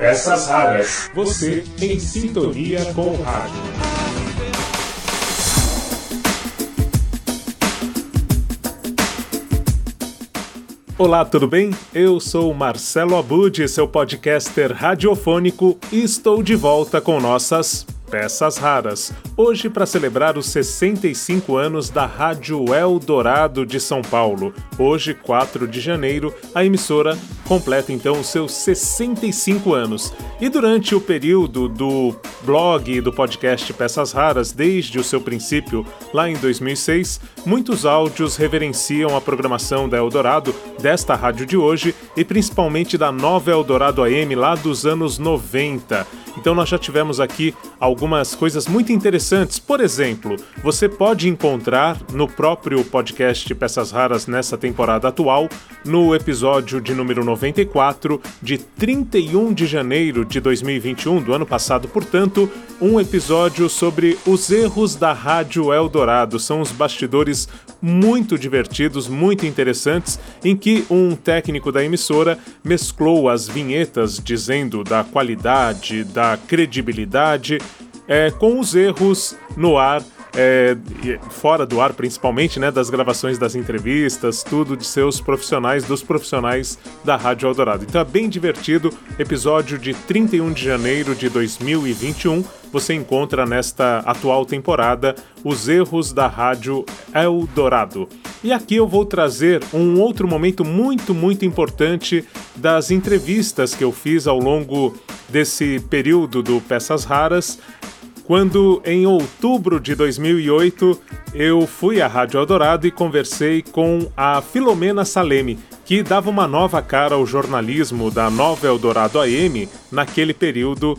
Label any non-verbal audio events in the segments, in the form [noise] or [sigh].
Peças raras. Você em sintonia com o rádio. Olá, tudo bem? Eu sou Marcelo Abud, seu podcaster radiofônico, e estou de volta com nossas Peças Raras, hoje para celebrar os 65 anos da Rádio Eldorado de São Paulo. Hoje, 4 de janeiro, a emissora completa então os seus 65 anos. E durante o período do blog e do podcast Peças Raras, desde o seu princípio, lá em 2006, muitos áudios reverenciam a programação da Eldorado, desta rádio de hoje, e principalmente da nova Eldorado AM lá dos anos 90. Então nós já tivemos aqui algumas coisas muito interessantes. Por exemplo, você pode encontrar no próprio podcast Peças Raras nessa temporada atual, no episódio de número 94, de 31 de janeiro de 2021, do ano passado, portanto, um episódio sobre os erros da Rádio Eldorado. São os bastidores muito divertidos, muito interessantes, em que um técnico da emissora mesclou as vinhetas dizendo da qualidade, da credibilidade, é, com os erros no ar é, fora do ar, principalmente, né, das gravações das entrevistas, tudo de seus profissionais, dos profissionais da Rádio Eldorado. Então é bem divertido. Episódio de 31 de janeiro de 2021. Você encontra nesta atual temporada os erros da Rádio Eldorado. E aqui eu vou trazer um outro momento muito, muito importante das entrevistas que eu fiz ao longo desse período do Peças Raras quando em outubro de 2008 eu fui à Rádio Eldorado e conversei com a Filomena Salemi, que dava uma nova cara ao jornalismo da Nova Eldorado AM naquele período,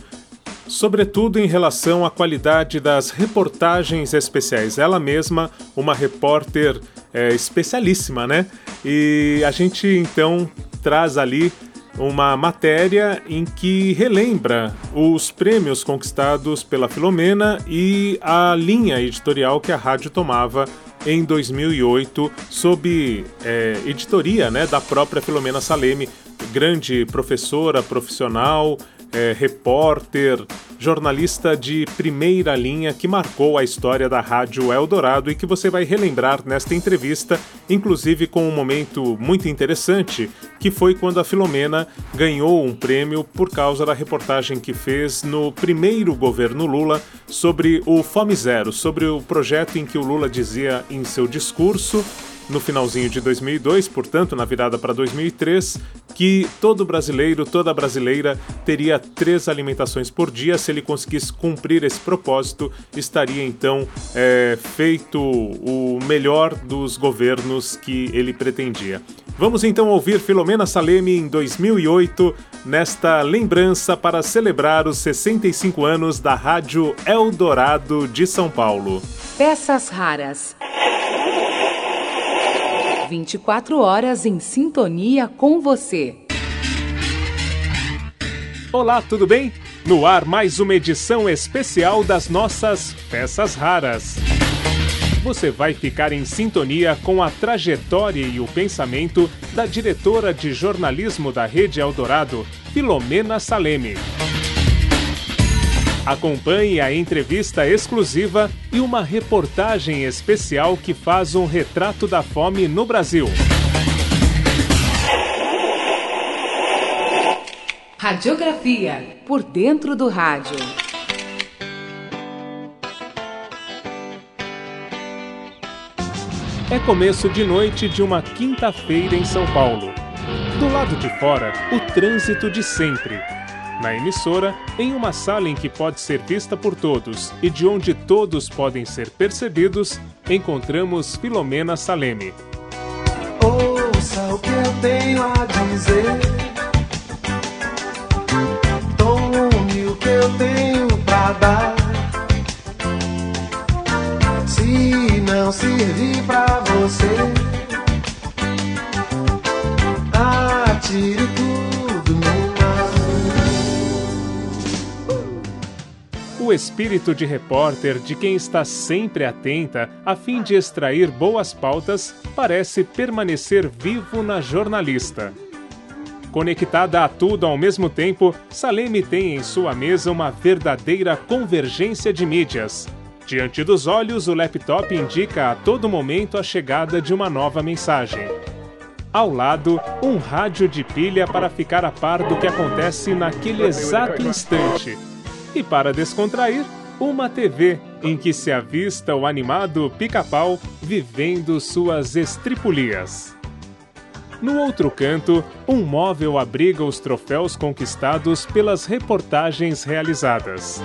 sobretudo em relação à qualidade das reportagens especiais. Ela mesma, uma repórter é, especialíssima, né? E a gente então traz ali uma matéria em que relembra os prêmios conquistados pela Filomena e a linha editorial que a rádio tomava em 2008 sob é, editoria né, da própria Filomena Saleme, grande professora profissional, é, repórter, jornalista de primeira linha que marcou a história da Rádio Eldorado e que você vai relembrar nesta entrevista, inclusive com um momento muito interessante, que foi quando a Filomena ganhou um prêmio por causa da reportagem que fez no primeiro governo Lula sobre o Fome Zero, sobre o projeto em que o Lula dizia em seu discurso no finalzinho de 2002, portanto, na virada para 2003, que todo brasileiro, toda brasileira teria três alimentações por dia. Se ele conseguisse cumprir esse propósito, estaria então é, feito o melhor dos governos que ele pretendia. Vamos então ouvir Filomena Salemi em 2008, nesta lembrança para celebrar os 65 anos da Rádio Eldorado de São Paulo. Peças raras. 24 horas em sintonia com você. Olá, tudo bem? No ar, mais uma edição especial das nossas Peças Raras. Você vai ficar em sintonia com a trajetória e o pensamento da diretora de jornalismo da Rede Eldorado, Filomena Saleme. Acompanhe a entrevista exclusiva e uma reportagem especial que faz um retrato da fome no Brasil. Radiografia por dentro do rádio. É começo de noite de uma quinta-feira em São Paulo. Do lado de fora, o trânsito de sempre na emissora, em uma sala em que pode ser vista por todos e de onde todos podem ser percebidos, encontramos Filomena Saleme. Ouça o que eu tenho a dizer. Tome o que eu tenho pra dar. Se não servir pra você, O espírito de repórter de quem está sempre atenta a fim de extrair boas pautas parece permanecer vivo na jornalista. Conectada a tudo ao mesmo tempo, Saleme tem em sua mesa uma verdadeira convergência de mídias. Diante dos olhos, o laptop indica a todo momento a chegada de uma nova mensagem. Ao lado, um rádio de pilha para ficar a par do que acontece naquele exato instante. E para descontrair, uma TV em que se avista o animado pica-pau vivendo suas estripulias. No outro canto, um móvel abriga os troféus conquistados pelas reportagens realizadas.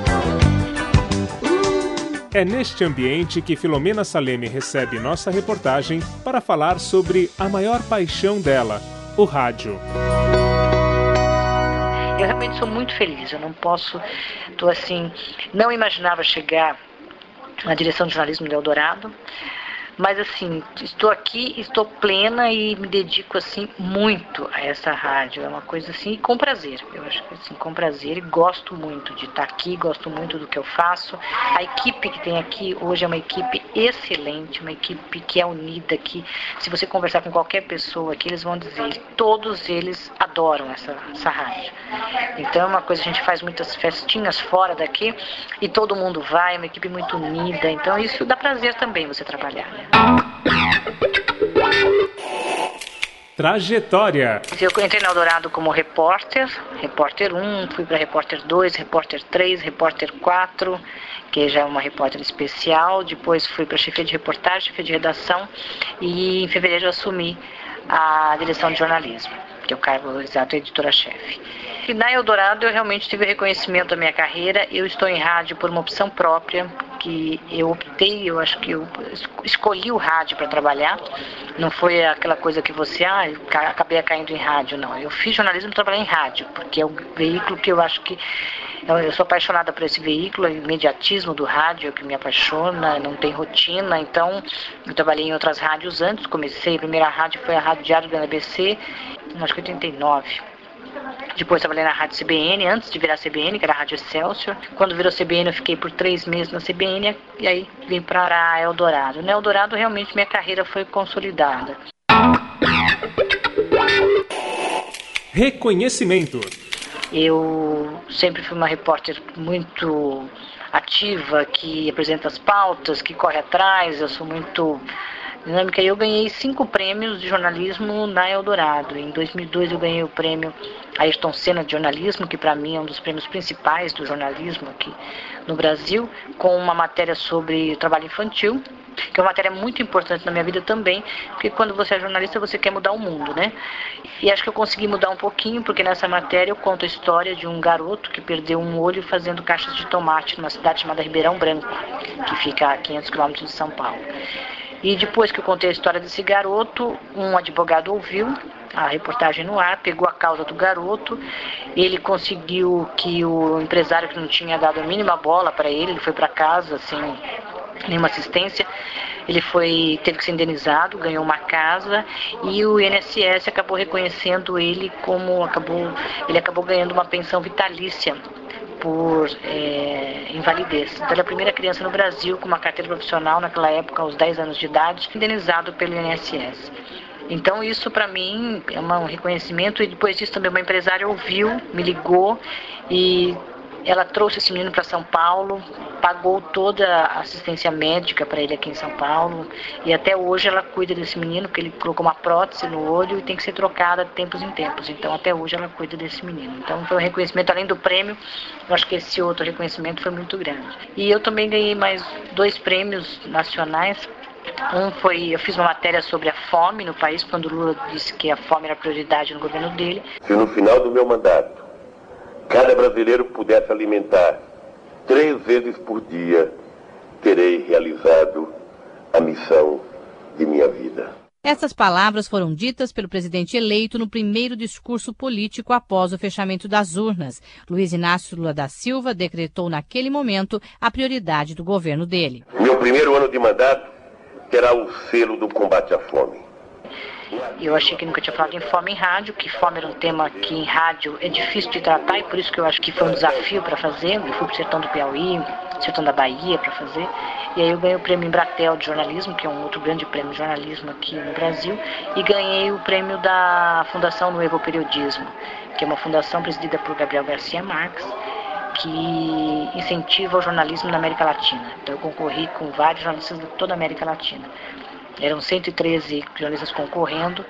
É neste ambiente que Filomena Saleme recebe nossa reportagem para falar sobre a maior paixão dela, o rádio. Eu realmente sou muito feliz. Eu não posso, tô assim, não imaginava chegar na direção de jornalismo do Eldorado. Mas assim, estou aqui, estou plena e me dedico assim muito a essa rádio. É uma coisa assim, com prazer. Eu acho que assim, com prazer e gosto muito de estar aqui, gosto muito do que eu faço. A equipe que tem aqui hoje é uma equipe excelente, uma equipe que é unida, que se você conversar com qualquer pessoa aqui, eles vão dizer, todos eles adoram essa, essa rádio. Então é uma coisa, a gente faz muitas festinhas fora daqui e todo mundo vai, é uma equipe muito unida. Então isso dá prazer também você trabalhar. Né? Trajetória. Eu entrei na Eldorado como repórter, repórter 1, fui para repórter 2, repórter 3, repórter 4, que já é uma repórter especial. Depois fui para chefia de reportagem, chefia de redação e em fevereiro assumi a direção de jornalismo, que é o cargo exato editora-chefe. E na Eldorado eu realmente tive reconhecimento da minha carreira. Eu estou em rádio por uma opção própria, que eu optei, eu acho que eu escolhi o rádio para trabalhar. Não foi aquela coisa que você, ah, acabei caindo em rádio, não. Eu fiz jornalismo e trabalhei em rádio, porque é o veículo que eu acho que eu sou apaixonada por esse veículo, o imediatismo do rádio é o que me apaixona, não tem rotina. Então, eu trabalhei em outras rádios antes, comecei, a primeira rádio foi a Rádio Diário do NBC, acho que 89. Depois trabalhei na Rádio CBN, antes de virar CBN, que era a Rádio Excelsior. Quando virou CBN, eu fiquei por três meses na CBN e aí vim para a Eldorado. Na Eldorado, realmente, minha carreira foi consolidada. Reconhecimento. Eu sempre fui uma repórter muito ativa, que apresenta as pautas, que corre atrás, eu sou muito dinâmica. Eu ganhei cinco prêmios de jornalismo na Eldorado. Em 2002 eu ganhei o prêmio Ayrton Senna de jornalismo, que para mim é um dos prêmios principais do jornalismo aqui no Brasil, com uma matéria sobre trabalho infantil, que é uma matéria muito importante na minha vida também, porque quando você é jornalista você quer mudar o mundo, né? E acho que eu consegui mudar um pouquinho, porque nessa matéria eu conto a história de um garoto que perdeu um olho fazendo caixas de tomate numa cidade chamada Ribeirão Branco, que fica a 500 quilômetros de São Paulo. E depois que eu contei a história desse garoto, um advogado ouviu a reportagem no ar, pegou a causa do garoto, ele conseguiu que o empresário que não tinha dado a mínima bola para ele, ele foi para casa sem nenhuma assistência, ele foi teve que ser indenizado, ganhou uma casa e o INSS acabou reconhecendo ele como acabou ele acabou ganhando uma pensão vitalícia por é, invalidez. Então, ele é a primeira criança no Brasil com uma carteira profissional, naquela época, aos 10 anos de idade, indenizado pelo INSS. Então, isso para mim é um reconhecimento. E depois disso, também uma empresária ouviu, me ligou e ela trouxe esse menino para São Paulo, pagou toda a assistência médica para ele aqui em São Paulo e até hoje ela cuida desse menino, porque ele colocou uma prótese no olho e tem que ser trocada de tempos em tempos. Então até hoje ela cuida desse menino. Então foi um reconhecimento além do prêmio, eu acho que esse outro reconhecimento foi muito grande. E eu também ganhei mais dois prêmios nacionais um foi, eu fiz uma matéria sobre a fome no país, quando o Lula disse que a fome era prioridade no governo dele. Se no final do meu mandato cada brasileiro pudesse alimentar três vezes por dia, terei realizado a missão de minha vida. Essas palavras foram ditas pelo presidente eleito no primeiro discurso político após o fechamento das urnas. Luiz Inácio Lula da Silva decretou naquele momento a prioridade do governo dele. Meu primeiro ano de mandato terá o selo do combate à fome. Eu achei que nunca tinha falado em fome em rádio, que fome era um tema que em rádio é difícil de tratar e por isso que eu acho que foi um desafio para fazer. Eu fui para o sertão do Piauí, sertão da Bahia para fazer. E aí eu ganhei o prêmio Embratel de jornalismo, que é um outro grande prêmio de jornalismo aqui no Brasil, e ganhei o prêmio da Fundação Novo Periodismo, que é uma fundação presidida por Gabriel Garcia Marques, que incentiva o jornalismo na América Latina. Então eu concorri com vários jornalistas de toda a América Latina. Eram 113 jornalistas concorrendo.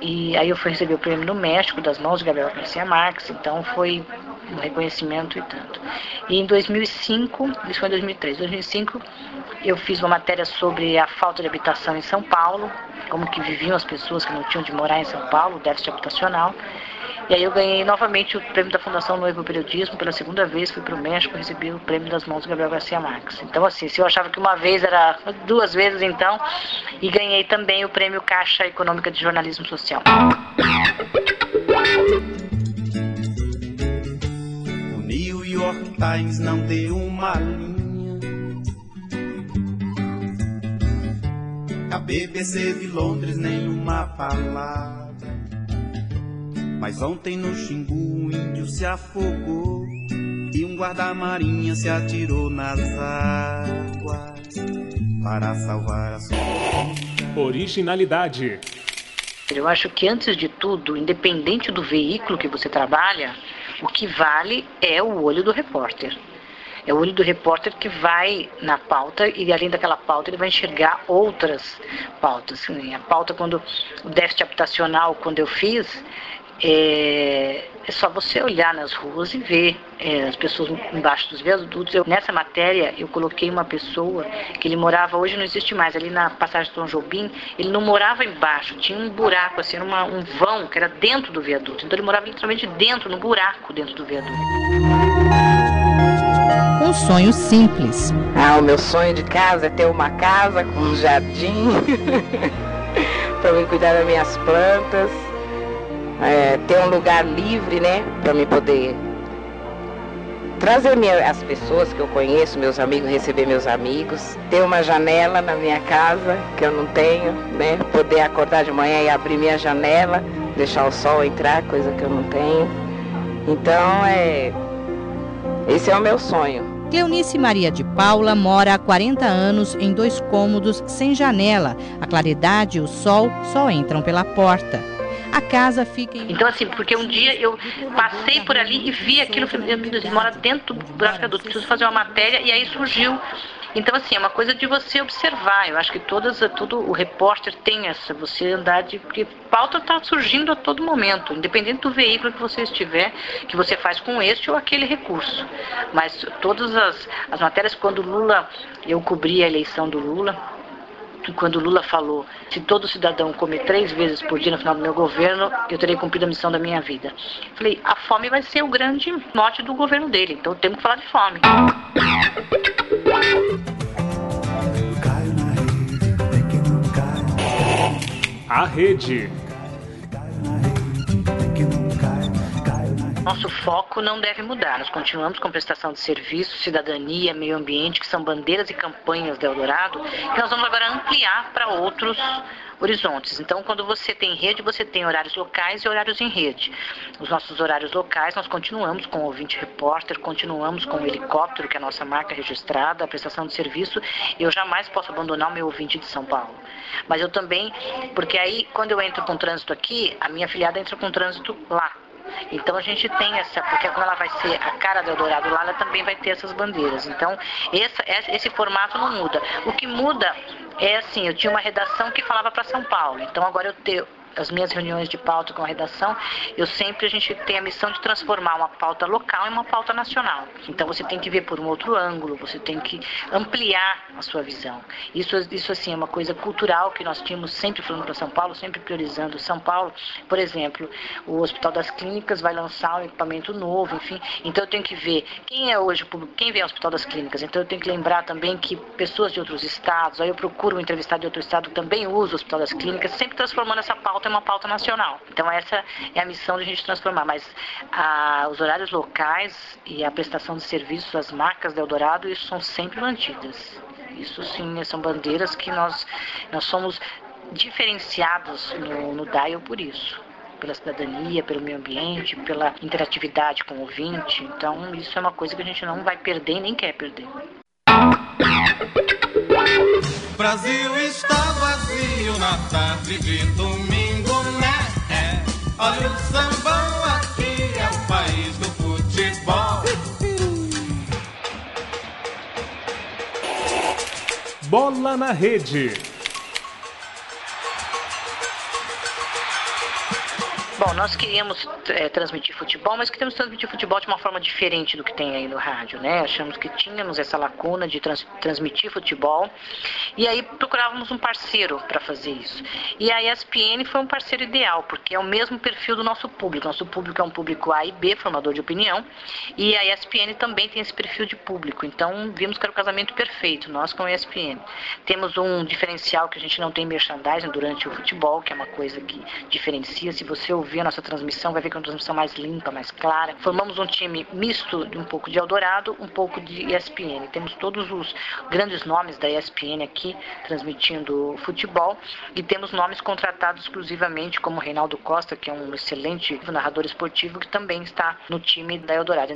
E aí eu fui receber o prêmio no México, das mãos de Gabriel Garcia Marques, então foi um reconhecimento e tanto. E em 2005, isso foi em 2003, 2005 eu fiz uma matéria sobre a falta de habitação em São Paulo, como que viviam as pessoas que não tinham de morar em São Paulo, déficit habitacional. E aí eu ganhei novamente o prêmio da Fundação Noivo Periodismo, pela segunda vez fui para o México recebi o prêmio das mãos do Gabriel Garcia Marques. Então assim, se eu achava que uma vez era duas vezes então, e ganhei também o prêmio Caixa Econômica de Jornalismo Social. O New York Times não deu uma linha. A BBC de Londres nenhuma palavra. Mas ontem no Xingu um índio se afogou e um guarda-marinha se atirou nas águas para salvar a sua vida. Originalidade. Eu acho que antes de tudo, independente do veículo que você trabalha, o que vale é o olho do repórter. É o olho do repórter que vai na pauta e além daquela pauta ele vai enxergar outras pautas. A pauta quando o déficit habitacional, quando eu fiz, é, é, só você olhar nas ruas e ver é, as pessoas embaixo dos viadutos. Eu, nessa matéria, eu coloquei uma pessoa que ele morava, hoje não existe mais, ali na passagem de Tom Jobim, ele não morava embaixo, tinha um buraco, assim, uma, um vão que era dentro do viaduto. Então ele morava literalmente dentro, no buraco dentro do viaduto. Um sonho simples. Ah, o meu sonho de casa é ter uma casa com um jardim [laughs] para me cuidar das minhas plantas é, ter um lugar livre, né, para me poder trazer minha, as pessoas que eu conheço, meus amigos, receber meus amigos, ter uma janela na minha casa que eu não tenho, né, poder acordar de manhã e abrir minha janela, deixar o sol entrar, coisa que eu não tenho. Então é esse é o meu sonho. Cleonice Maria de Paula mora há 40 anos em dois cômodos sem janela. A claridade e o sol só entram pela porta a casa fica em... Então, assim, porque um dia eu passei por ali e vi aquilo, falei, meu Deus, mora dentro do buraco adulto, preciso fazer uma matéria, e aí surgiu então, assim, é uma coisa de você observar. Eu acho que todas, todo o repórter tem essa, você andar de. Porque pauta está surgindo a todo momento, independente do veículo que você estiver, que você faz com este ou aquele recurso. Mas todas as, as matérias, quando Lula, eu cobri a eleição do Lula, quando Lula falou: se todo cidadão comer três vezes por dia no final do meu governo, eu terei cumprido a missão da minha vida. Falei: a fome vai ser o grande mote do governo dele, então temos que falar de fome. A rede. Nosso foco não deve mudar. Nós continuamos com prestação de serviço, cidadania, meio ambiente, que são bandeiras e campanhas da Eldorado, que nós vamos agora ampliar para outros horizontes. Então, quando você tem rede, você tem horários locais e horários em rede. Os nossos horários locais, nós continuamos com o ouvinte repórter, continuamos com o helicóptero, que é a nossa marca registrada, a prestação de serviço. Eu jamais posso abandonar o meu ouvinte de São Paulo. Mas eu também, porque aí, quando eu entro com trânsito aqui, a minha afiliada entra com trânsito lá. Então a gente tem essa, porque como ela vai ser a cara do Eldorado lá, ela também vai ter essas bandeiras. Então esse, esse formato não muda. O que muda é assim, eu tinha uma redação que falava para São Paulo. Então agora eu tenho as minhas reuniões de pauta com a redação, eu sempre a gente tem a missão de transformar uma pauta local em uma pauta nacional. Então você tem que ver por um outro ângulo, você tem que ampliar a sua visão. Isso, isso assim é uma coisa cultural que nós tínhamos sempre falando para São Paulo, sempre priorizando São Paulo. Por exemplo, o Hospital das Clínicas vai lançar um equipamento novo, enfim. Então eu tenho que ver quem é hoje o público, quem vem ao Hospital das Clínicas. Então eu tenho que lembrar também que pessoas de outros estados, aí eu procuro um entrevistado de outro estado também usa o Hospital das Clínicas, sempre transformando essa pauta pauta é uma pauta nacional. Então essa é a missão de a gente transformar. Mas a, os horários locais e a prestação de serviços, as marcas da Eldorado, isso são sempre mantidas. Isso sim, são bandeiras que nós, nós somos diferenciados no, no dial por isso pela cidadania, pelo meio ambiente, pela interatividade com o ouvinte. Então, isso é uma coisa que a gente não vai perder nem quer perder. Brasil está vazio na tarde de domingo. Olha o sambão aqui, é o país do futebol. Bola na rede. Bom, nós queríamos é, transmitir futebol, mas queríamos transmitir futebol de uma forma diferente do que tem aí no rádio, né? Achamos que tínhamos essa lacuna de trans, transmitir futebol e aí procurávamos um parceiro para fazer isso. E a ESPN foi um parceiro ideal, porque é o mesmo perfil do nosso público. Nosso público é um público A e B, formador de opinião, e a ESPN também tem esse perfil de público. Então, vimos que era o casamento perfeito, nós com a ESPN. Temos um diferencial que a gente não tem merchandising durante o futebol, que é uma coisa que diferencia. Se você ouvir a nossa transmissão, vai ver que é uma transmissão mais limpa, mais clara. Formamos um time misto de um pouco de Eldorado, um pouco de ESPN. Temos todos os grandes nomes da ESPN aqui transmitindo futebol e temos nomes contratados exclusivamente, como Reinaldo Costa, que é um excelente narrador esportivo, que também está no time da Eldorado.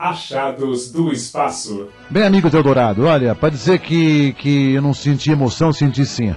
Achados do Espaço. Bem, amigos do Eldorado, olha, para dizer que, que eu não senti emoção, senti sim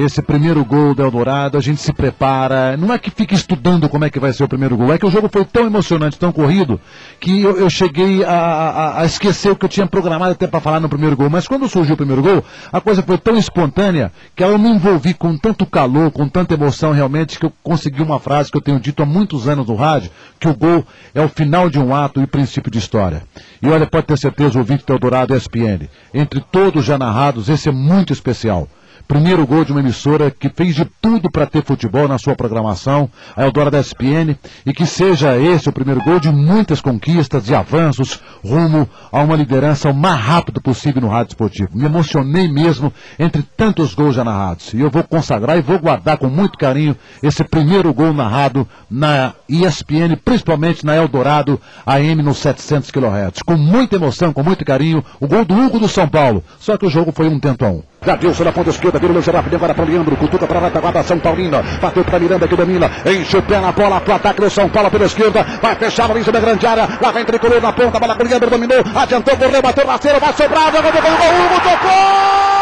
esse primeiro gol do Eldorado, a gente se prepara, não é que fique estudando como é que vai ser o primeiro gol, é que o jogo foi tão emocionante, tão corrido, que eu, eu cheguei a, a, a, esquecer o que eu tinha programado até para falar no primeiro gol, mas quando surgiu o primeiro gol, a coisa foi tão espontânea que eu me envolvi com tanto calor, com tanta emoção realmente, que eu consegui uma frase que eu tenho dito há muitos anos no rádio, que o gol é o final de um ato e princípio de história. E olha, pode ter certeza, o ouvinte do Eldorado ESPN, entre todos já narrados, esse é muito especial primeiro gol de uma emissora que fez de tudo para ter futebol na sua programação, a Eldora da SPN, e que seja esse o primeiro gol de muitas conquistas e avanços rumo a uma liderança o mais rápido possível no rádio esportivo. Me emocionei mesmo entre tantos gols já narrados. E eu vou consagrar e vou guardar com muito carinho esse primeiro gol narrado na ESPN, principalmente na Eldorado AM nos 700 kHz. Com muita emoção, com muito carinho, o gol do Hugo do São Paulo. Só que o jogo foi um tento a um. Jadilson na ponta esquerda, vira o lance rápido agora para o Leandro, cutuca para a retaguarda São Paulina, bateu para Miranda que domina, enche o pé na bola para o ataque do São Paulo pela esquerda, vai fechar a da grande área, lá vem tricolor na ponta, bola com o Leandro dominou, adiantou, correu, bateu rasteiro, vai sobrar, jogou, gol, gol! Gol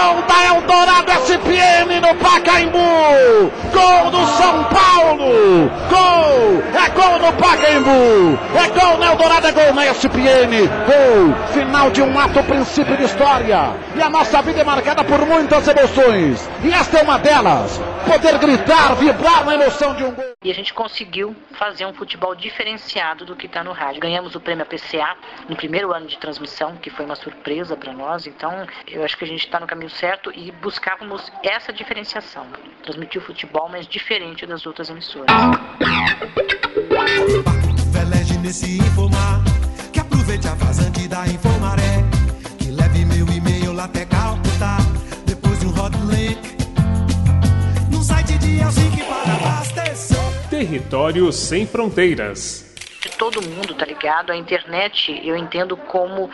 da Eldorado SPN no Pacaembu. Gol do São Paulo. No Pacaembu. É gol na Eldorado, é gol na SPN. Gol. Final de um ato, princípio de história. E a nossa vida é marcada por muitas emoções. E esta é uma delas. Poder gritar, vibrar na emoção de um gol. E a gente conseguiu fazer um futebol diferenciado do que está no rádio. Ganhamos o prêmio APCA no primeiro ano de transmissão, que foi uma surpresa para nós. Então, eu acho que a gente está no caminho certo e buscávamos essa diferenciação. Transmitir o futebol, mas diferente das outras emissoras. Velege nesse informar, que aproveite a vazante da Infomaré, que leve meu e-mail lá até Calcutá, depois de um hot link, num site de Helsinki para abastecer. Território Sem Fronteiras. Todo mundo tá ligado. A internet eu entendo como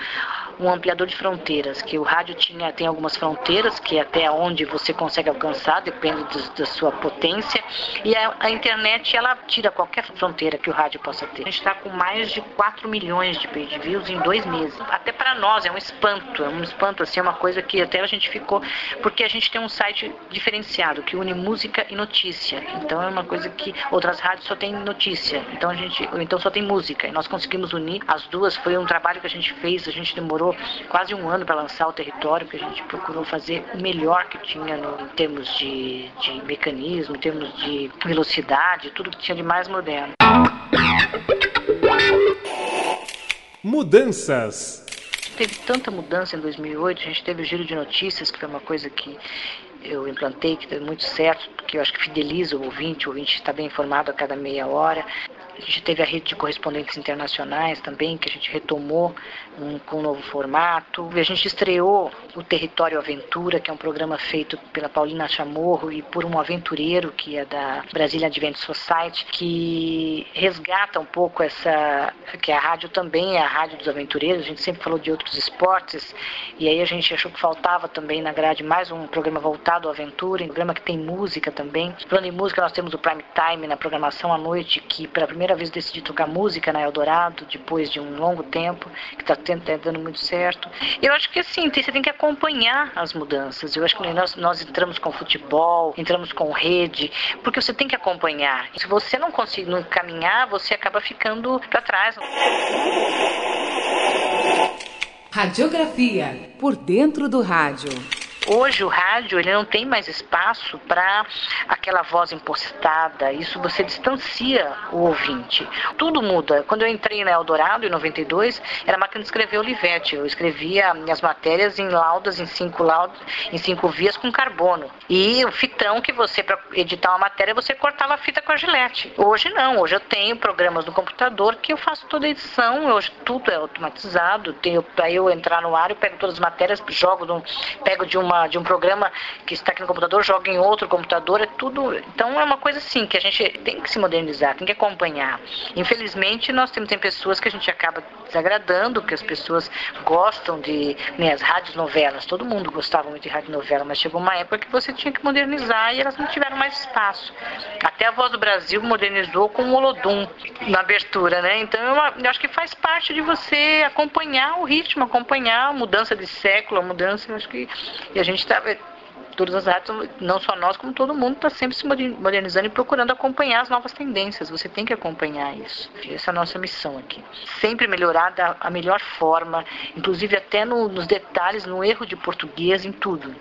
um ampliador de fronteiras, que o rádio tinha, tem algumas fronteiras, que é até onde você consegue alcançar, depende do, da sua potência, e a, a, internet ela tira qualquer fronteira que o rádio possa ter. A gente está com mais de 4 milhões de page views em dois meses. Até para nós é um espanto, é um espanto, assim, é uma coisa que até a gente ficou, porque a gente tem um site diferenciado, que une música e notícia. Então é uma coisa que outras rádios só tem notícia, então a gente, então só tem música. E nós conseguimos unir as duas, foi um trabalho que a gente fez, a gente demorou demorou quase um ano para lançar o território, que a gente procurou fazer o melhor que tinha no, em termos de, de mecanismo, em termos de velocidade, tudo que tinha de mais moderno. Mudanças. Teve tanta mudança em 2008, a gente teve o giro de notícias, que foi uma coisa que eu implantei, que deu muito certo, porque eu acho que fideliza o ouvinte, o ouvinte está bem informado a cada meia hora. A gente teve a rede de correspondentes internacionais também, que a gente retomou um, com um novo formato. A gente estreou o Território Aventura, que é um programa feito pela Paulina Chamorro e por um aventureiro que é da Brasília Advent Society, que resgata um pouco essa. que a rádio também é a rádio dos aventureiros. A gente sempre falou de outros esportes, e aí a gente achou que faltava também na grade mais um programa voltado à aventura, um programa que tem música também. Falando em música, nós temos o Prime Time na programação à noite, que pela primeira vez decidi tocar música na Eldorado, depois de um longo tempo, que está dando muito certo. Eu acho que assim, você tem que acompanhar as mudanças. Eu acho que nós, nós entramos com futebol, entramos com rede, porque você tem que acompanhar. Se você não conseguir não caminhar, você acaba ficando para trás. Radiografia por dentro do rádio. Hoje o rádio ele não tem mais espaço para aquela voz impostada. Isso você distancia o ouvinte. Tudo muda. Quando eu entrei na Eldorado em 92, era máquina de escrever Olivetti. Eu escrevia minhas matérias em laudas, em cinco laudas, em cinco vias com carbono. E o fitão que você para editar uma matéria você cortava a fita com a gilete. Hoje não. Hoje eu tenho programas no computador que eu faço toda a edição. Hoje tudo é automatizado. Tenho para eu entrar no ar, eu pego todas as matérias, jogo, no, pego de uma uma, de um programa que está aqui no computador, joga em outro computador, é tudo. Então é uma coisa assim que a gente tem que se modernizar, tem que acompanhar. Infelizmente, nós temos tem pessoas que a gente acaba desagradando, que as pessoas gostam de né, as rádios novelas, todo mundo gostava muito de rádio novela, mas chegou uma época que você tinha que modernizar e elas não tiveram mais espaço. Até a Voz do Brasil modernizou com o Olodum na abertura, né? Então eu, acho que faz parte de você acompanhar o ritmo, acompanhar a mudança de século, a mudança, eu acho que a gente está todas as rádios, não só nós, como todo mundo, está sempre se modernizando e procurando acompanhar as novas tendências. Você tem que acompanhar isso. Essa é a nossa missão aqui. Sempre melhorar da melhor forma, inclusive até no, nos detalhes, no erro de português, em tudo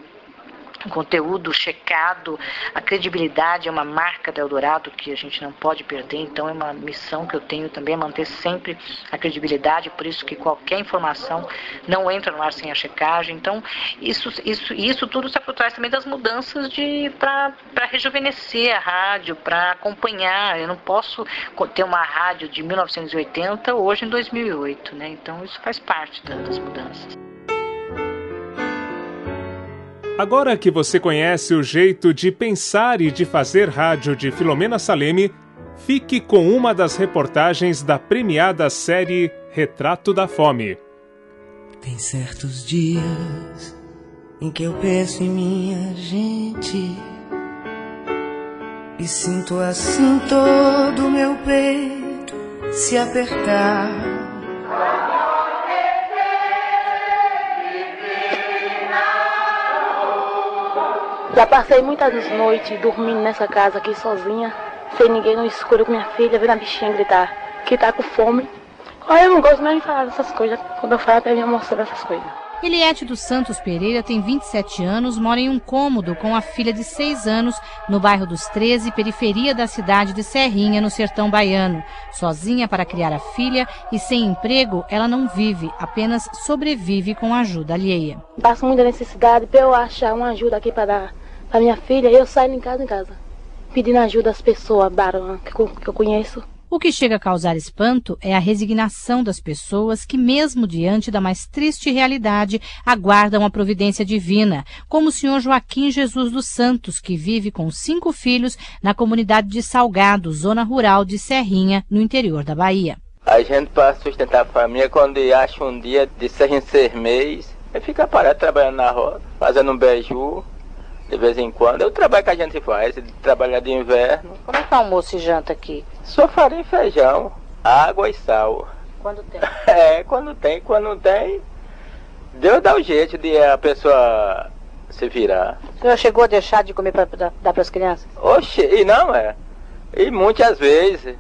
conteúdo checado, a credibilidade é uma marca da Eldorado que a gente não pode perder, então é uma missão que eu tenho também, é manter sempre a credibilidade, por isso que qualquer informação não entra no ar sem a checagem. Então, isso, isso, isso tudo está por trás também das mudanças de para rejuvenescer a rádio, para acompanhar. Eu não posso ter uma rádio de 1980 hoje em 2008, né? Então, isso faz parte das mudanças. Agora que você conhece o jeito de pensar e de fazer rádio de Filomena Saleme, fique com uma das reportagens da premiada série Retrato da Fome. Tem certos dias em que eu penso em minha gente e sinto assim todo o meu peito se apertar. Já passei muitas noites dormindo nessa casa aqui sozinha, sem ninguém no escuro com minha filha, vendo a bichinha gritar que tá com fome. Olha, eu não gosto nem de falar dessas coisas. Quando eu falo, até minha mostrando essas coisas. Eliette dos Santos Pereira tem 27 anos, mora em um cômodo com a filha de 6 anos no bairro dos 13, periferia da cidade de Serrinha, no sertão baiano. Sozinha para criar a filha e sem emprego, ela não vive, apenas sobrevive com ajuda alheia. Passo muita necessidade para eu achar uma ajuda aqui para dar a minha filha, eu saio em casa em casa, pedindo ajuda às pessoas que, que eu conheço. O que chega a causar espanto é a resignação das pessoas que, mesmo diante da mais triste realidade, aguardam a providência divina, como o senhor Joaquim Jesus dos Santos, que vive com cinco filhos na comunidade de Salgado, zona rural de Serrinha, no interior da Bahia. A gente, para sustentar a família, quando acha um dia de seis em seis meses, fica parado trabalhando na roça, fazendo um beiju, de vez em quando. É o trabalho que a gente faz, trabalhar de inverno. Como é que é almoço e janta aqui? Só farinha e feijão, água e sal. Quando tem? [laughs] É, quando tem, quando não tem, Deus dá o jeito de a pessoa se virar. O senhor chegou a deixar de comer para dar para as crianças? Oxe, e não é. E muitas vezes.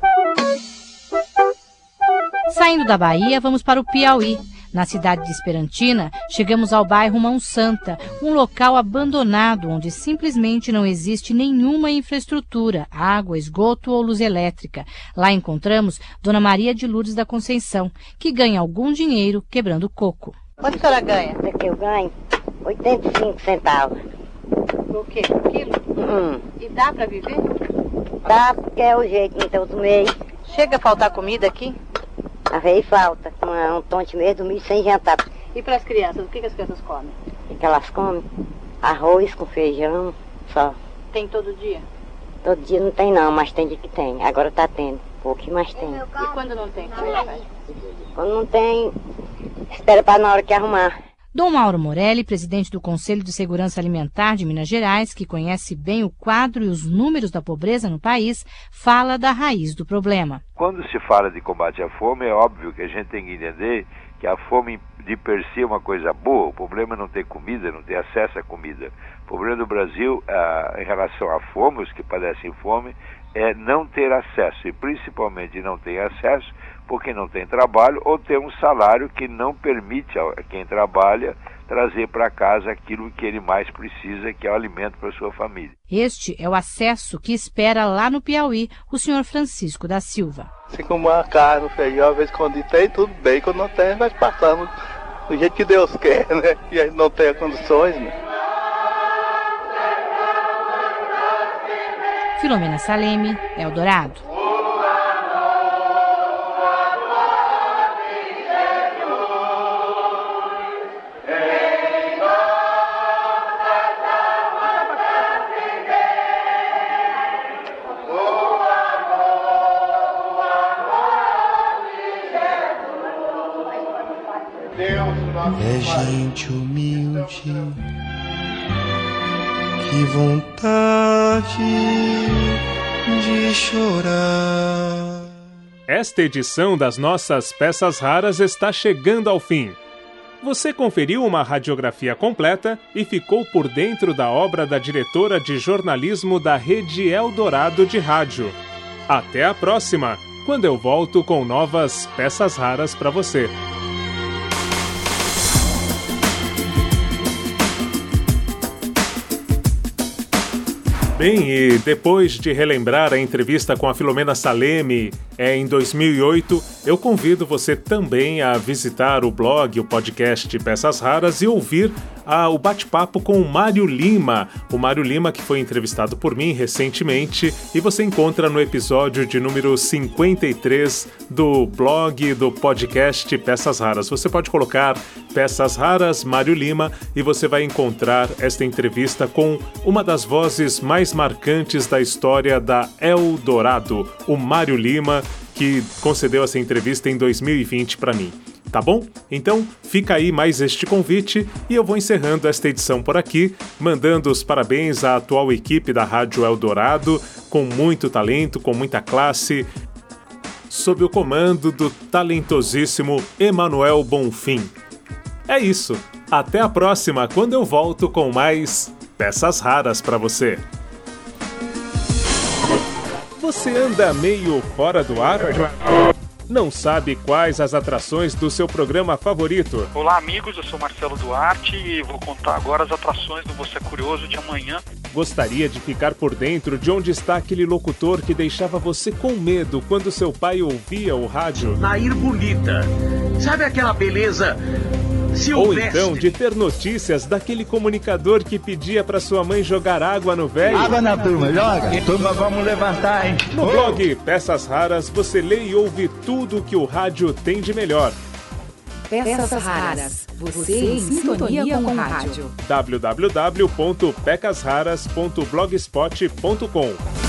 Saindo da Bahia, vamos para o Piauí. Na cidade de Esperantina, chegamos ao bairro Mão Santa, um local abandonado onde simplesmente não existe nenhuma infraestrutura, água, esgoto ou luz elétrica. Lá encontramos Dona Maria de Lourdes da Conceição, que ganha algum dinheiro quebrando coco. Quanto a senhora ganha? É que eu ganho 85 centavos. O quê? Um quilo? Hum. E dá pra viver? Dá porque é o jeito, não tem outro meio. Chega a faltar comida aqui? Às vezes falta. Um, um tonte mesmo, dormir sem jantar. E para as crianças, o que, que as crianças comem? O que elas comem? Arroz com feijão, só. Tem todo dia? Todo dia não tem não, mas tem dia que tem. Agora tá tendo. Pouco mais tem. E quando não tem? Quando não tem, espera para na hora que arrumar. Dom Mauro Morelli, presidente do Conselho de Segurança Alimentar de Minas Gerais, que conhece bem o quadro e os números da pobreza no país, fala da raiz do problema. Quando se fala de combate à fome, é óbvio que a gente tem que entender que a fome de per si é uma coisa boa. O problema é não ter comida, não ter acesso à comida. O problema do Brasil, ah, em relação à fome, os que padecem fome, é não ter acesso, e principalmente não ter acesso porque não tem trabalho ou tem um salário que não permite a quem trabalha trazer para casa aquilo que ele mais precisa, que é o alimento para sua família. Este é o acesso que espera lá no Piauí o senhor Francisco da Silva. Assim como a carne, o feijão, às vezes quando tem, tudo bem, quando não tem, vai passando do jeito que Deus quer, né? E a gente não tem condições, né? Filomena Saleme, Eldorado. É gente humilde, que vontade de chorar. Esta edição das nossas peças raras está chegando ao fim. Você conferiu uma radiografia completa e ficou por dentro da obra da diretora de jornalismo da Rede Eldorado de Rádio. Até a próxima, quando eu volto com novas peças raras para você. Bem, e depois de relembrar a entrevista com a Filomena Saleme é, em 2008, eu convido você também a visitar o blog, o podcast Peças Raras e ouvir ah, o bate-papo com o Mário Lima. O Mário Lima que foi entrevistado por mim recentemente e você encontra no episódio de número 53 do blog do podcast Peças Raras. Você pode colocar Peças Raras Mário Lima e você vai encontrar esta entrevista com uma das vozes mais marcantes da história da Eldorado, o Mário Lima, que concedeu essa entrevista em 2020 para mim tá bom? Então fica aí mais este convite e eu vou encerrando esta edição por aqui, mandando os parabéns à atual equipe da Rádio Eldorado, com muito talento, com muita classe, sob o comando do talentosíssimo Emanuel Bonfim. É isso. Até a próxima, quando eu volto com mais peças raras para você. Você anda meio fora do ar? Não sabe quais as atrações do seu programa favorito? Olá, amigos. Eu sou Marcelo Duarte e vou contar agora as atrações do Você é Curioso de amanhã. Gostaria de ficar por dentro de onde está aquele locutor que deixava você com medo quando seu pai ouvia o rádio? Nair Bonita. Sabe aquela beleza ou então de ter notícias daquele comunicador que pedia para sua mãe jogar água no velho. Água na turma, joga. Turma, vamos levantar, hein? No blog Peças Raras você lê e ouve tudo que o rádio tem de melhor. Peças Raras. Você em sintonia com o rádio. www.pecasraras.blogspot.com